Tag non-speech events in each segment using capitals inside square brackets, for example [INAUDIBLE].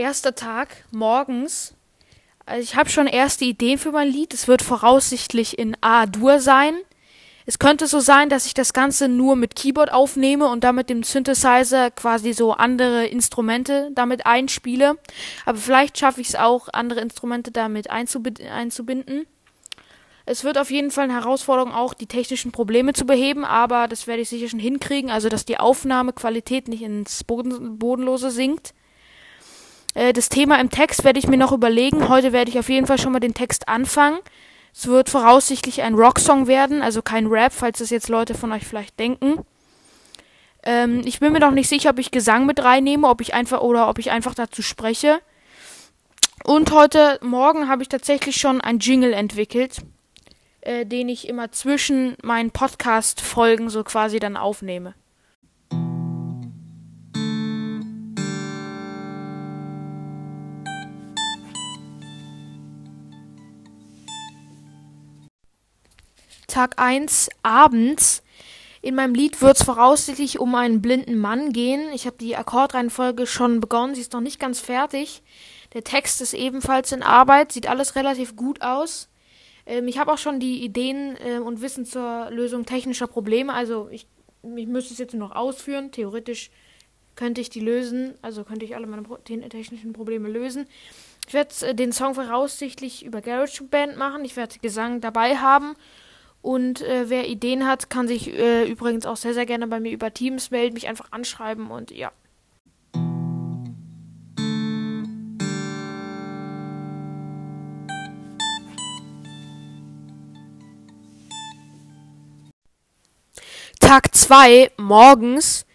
erster Tag morgens. Also ich habe schon erste Ideen für mein Lied. Es wird voraussichtlich in A-Dur sein. Es könnte so sein, dass ich das Ganze nur mit Keyboard aufnehme und dann mit dem Synthesizer quasi so andere Instrumente damit einspiele. Aber vielleicht schaffe ich es auch, andere Instrumente damit einzubinden. Es wird auf jeden Fall eine Herausforderung, auch die technischen Probleme zu beheben, aber das werde ich sicher schon hinkriegen, also dass die Aufnahmequalität nicht ins Boden Bodenlose sinkt. Äh, das Thema im Text werde ich mir noch überlegen. Heute werde ich auf jeden Fall schon mal den Text anfangen. Es wird voraussichtlich ein Rocksong werden, also kein Rap, falls das jetzt Leute von euch vielleicht denken. Ähm, ich bin mir noch nicht sicher, ob ich Gesang mit reinnehme, ob ich einfach oder ob ich einfach dazu spreche. Und heute Morgen habe ich tatsächlich schon ein Jingle entwickelt, äh, den ich immer zwischen meinen Podcast-Folgen so quasi dann aufnehme. Tag 1 abends. In meinem Lied wird es voraussichtlich um einen blinden Mann gehen. Ich habe die Akkordreihenfolge schon begonnen, sie ist noch nicht ganz fertig. Der Text ist ebenfalls in Arbeit, sieht alles relativ gut aus. Ähm, ich habe auch schon die Ideen äh, und Wissen zur Lösung technischer Probleme. Also ich, ich müsste es jetzt nur noch ausführen. Theoretisch könnte ich die lösen, also könnte ich alle meine technischen Probleme lösen. Ich werde äh, den Song voraussichtlich über GarageBand machen. Ich werde Gesang dabei haben und äh, wer Ideen hat, kann sich äh, übrigens auch sehr, sehr gerne bei mir über Teams melden, mich einfach anschreiben und ja. Tag 2 morgens.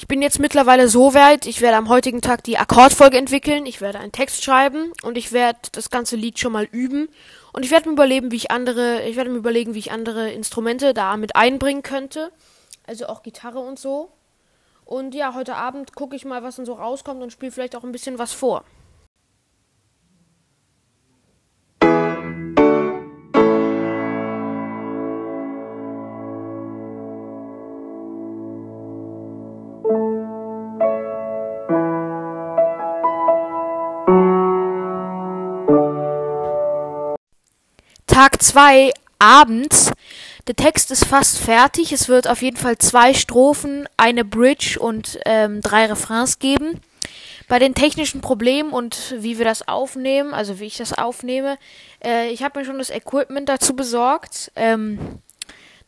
Ich bin jetzt mittlerweile so weit, ich werde am heutigen Tag die Akkordfolge entwickeln, ich werde einen Text schreiben und ich werde das ganze Lied schon mal üben und ich werde mir überlegen, wie ich andere, ich werde mir überlegen, wie ich andere Instrumente da mit einbringen könnte. Also auch Gitarre und so. Und ja, heute Abend gucke ich mal, was dann so rauskommt und spiele vielleicht auch ein bisschen was vor. Tag 2 abends. Der Text ist fast fertig. Es wird auf jeden Fall zwei Strophen, eine Bridge und ähm, drei Refrains geben. Bei den technischen Problemen und wie wir das aufnehmen, also wie ich das aufnehme, äh, ich habe mir schon das Equipment dazu besorgt. Ähm,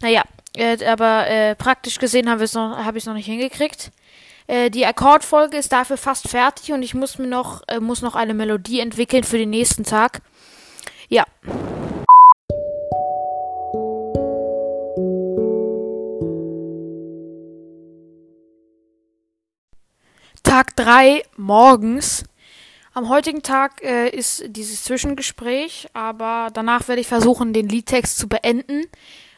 naja, äh, aber äh, praktisch gesehen habe ich es noch, hab noch nicht hingekriegt. Äh, die Akkordfolge ist dafür fast fertig und ich muss mir noch, äh, muss noch eine Melodie entwickeln für den nächsten Tag. Ja. Tag 3 morgens. Am heutigen Tag äh, ist dieses Zwischengespräch, aber danach werde ich versuchen, den Liedtext zu beenden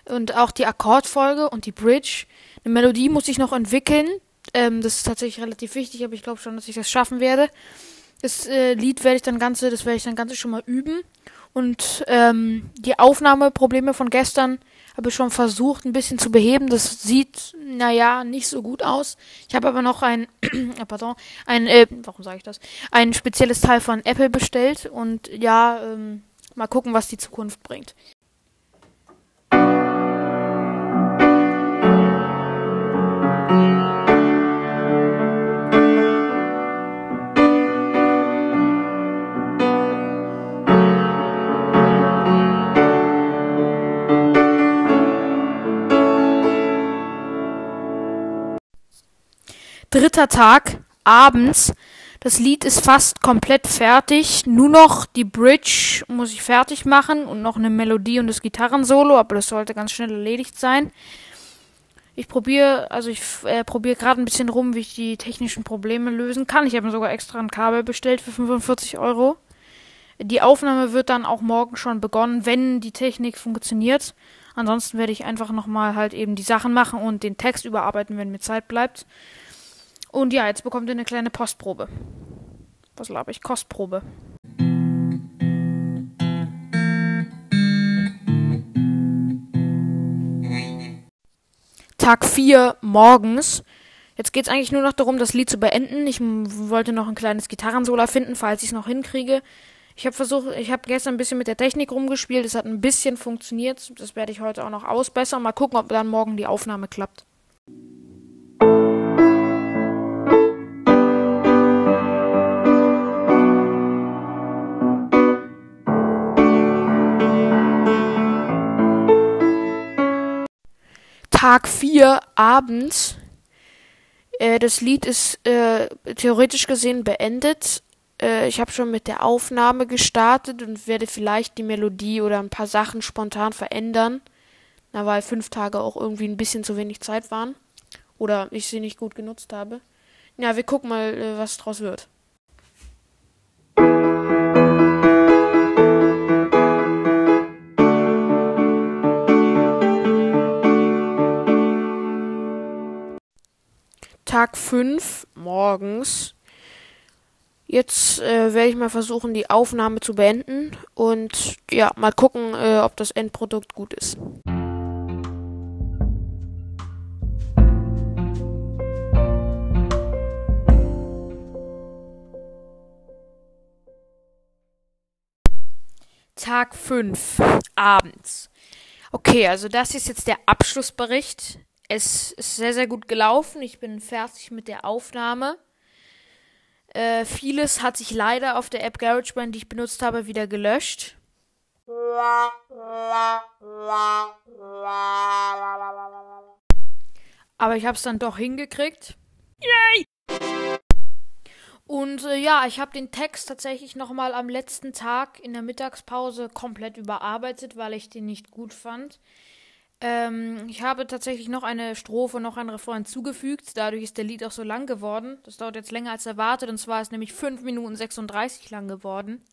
und auch die Akkordfolge und die Bridge. Eine Melodie muss ich noch entwickeln. Ähm, das ist tatsächlich relativ wichtig, aber ich glaube schon, dass ich das schaffen werde. Das äh, Lied werde ich dann ganze, das werde ich dann ganze schon mal üben. Und ähm, die Aufnahmeprobleme von gestern habe ich schon versucht, ein bisschen zu beheben. Das sieht, naja, nicht so gut aus. Ich habe aber noch ein, äh, [CLEARS THROAT] pardon, ein, äh, warum sage ich das? Ein spezielles Teil von Apple bestellt und ja, ähm, mal gucken, was die Zukunft bringt. Dritter Tag, abends. Das Lied ist fast komplett fertig. Nur noch die Bridge muss ich fertig machen und noch eine Melodie und das Gitarrensolo, aber das sollte ganz schnell erledigt sein. Ich probiere, also ich äh, probiere gerade ein bisschen rum, wie ich die technischen Probleme lösen kann. Ich habe mir sogar extra ein Kabel bestellt für 45 Euro. Die Aufnahme wird dann auch morgen schon begonnen, wenn die Technik funktioniert. Ansonsten werde ich einfach nochmal halt eben die Sachen machen und den Text überarbeiten, wenn mir Zeit bleibt. Und ja, jetzt bekommt ihr eine kleine Postprobe. Was laber ich? Kostprobe. Tag 4 morgens. Jetzt geht es eigentlich nur noch darum, das Lied zu beenden. Ich wollte noch ein kleines Gitarrensolo finden, falls ich es noch hinkriege. Ich habe versucht, ich habe gestern ein bisschen mit der Technik rumgespielt. Es hat ein bisschen funktioniert. Das werde ich heute auch noch ausbessern. Mal gucken, ob dann morgen die Aufnahme klappt. Tag 4 abends. Äh, das Lied ist äh, theoretisch gesehen beendet. Äh, ich habe schon mit der Aufnahme gestartet und werde vielleicht die Melodie oder ein paar Sachen spontan verändern. Na, weil fünf Tage auch irgendwie ein bisschen zu wenig Zeit waren. Oder ich sie nicht gut genutzt habe. Ja, wir gucken mal, äh, was draus wird. Tag 5 morgens. Jetzt äh, werde ich mal versuchen, die Aufnahme zu beenden und ja, mal gucken, äh, ob das Endprodukt gut ist. Tag 5, abends. Okay, also das ist jetzt der Abschlussbericht es ist sehr, sehr gut gelaufen. Ich bin fertig mit der Aufnahme. Äh, vieles hat sich leider auf der App GarageBand, die ich benutzt habe, wieder gelöscht. Aber ich habe es dann doch hingekriegt. Yay! Und äh, ja, ich habe den Text tatsächlich nochmal am letzten Tag in der Mittagspause komplett überarbeitet, weil ich den nicht gut fand. Ähm, ich habe tatsächlich noch eine Strophe, noch ein Refrain zugefügt. Dadurch ist der Lied auch so lang geworden. Das dauert jetzt länger als erwartet. Und zwar ist nämlich 5 Minuten 36 lang geworden.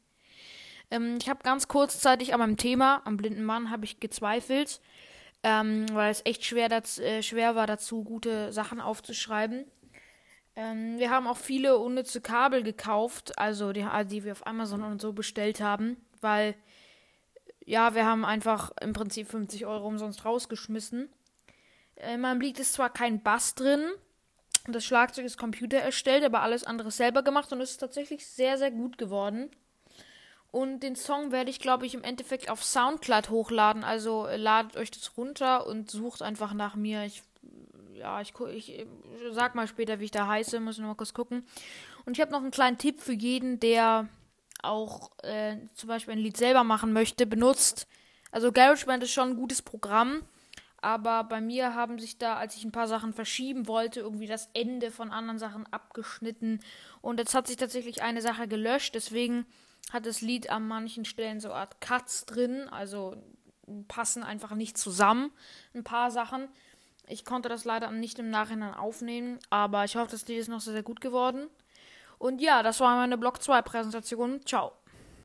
Ähm, ich habe ganz kurzzeitig an meinem Thema, am blinden Mann, habe ich gezweifelt. Ähm, weil es echt schwer, das, äh, schwer war, dazu gute Sachen aufzuschreiben. Ähm, wir haben auch viele unnütze Kabel gekauft, also die, die wir auf Amazon und so bestellt haben, weil ja, wir haben einfach im Prinzip 50 Euro umsonst rausgeschmissen. Äh, in meinem Lied ist zwar kein Bass drin, das Schlagzeug ist Computer erstellt, aber alles andere selber gemacht und es ist tatsächlich sehr, sehr gut geworden. Und den Song werde ich, glaube ich, im Endeffekt auf Soundcloud hochladen. Also äh, ladet euch das runter und sucht einfach nach mir. Ich, ja, ich, ich, ich sag mal später, wie ich da heiße, muss noch mal kurz gucken. Und ich habe noch einen kleinen Tipp für jeden, der auch äh, zum Beispiel ein Lied selber machen möchte, benutzt. Also GarageBand ist schon ein gutes Programm, aber bei mir haben sich da, als ich ein paar Sachen verschieben wollte, irgendwie das Ende von anderen Sachen abgeschnitten und jetzt hat sich tatsächlich eine Sache gelöscht, deswegen hat das Lied an manchen Stellen so eine Art Cuts drin, also passen einfach nicht zusammen, ein paar Sachen. Ich konnte das leider nicht im Nachhinein aufnehmen, aber ich hoffe, das Lied ist noch sehr, sehr gut geworden. Und ja, das war meine Block 2 Präsentation. Ciao.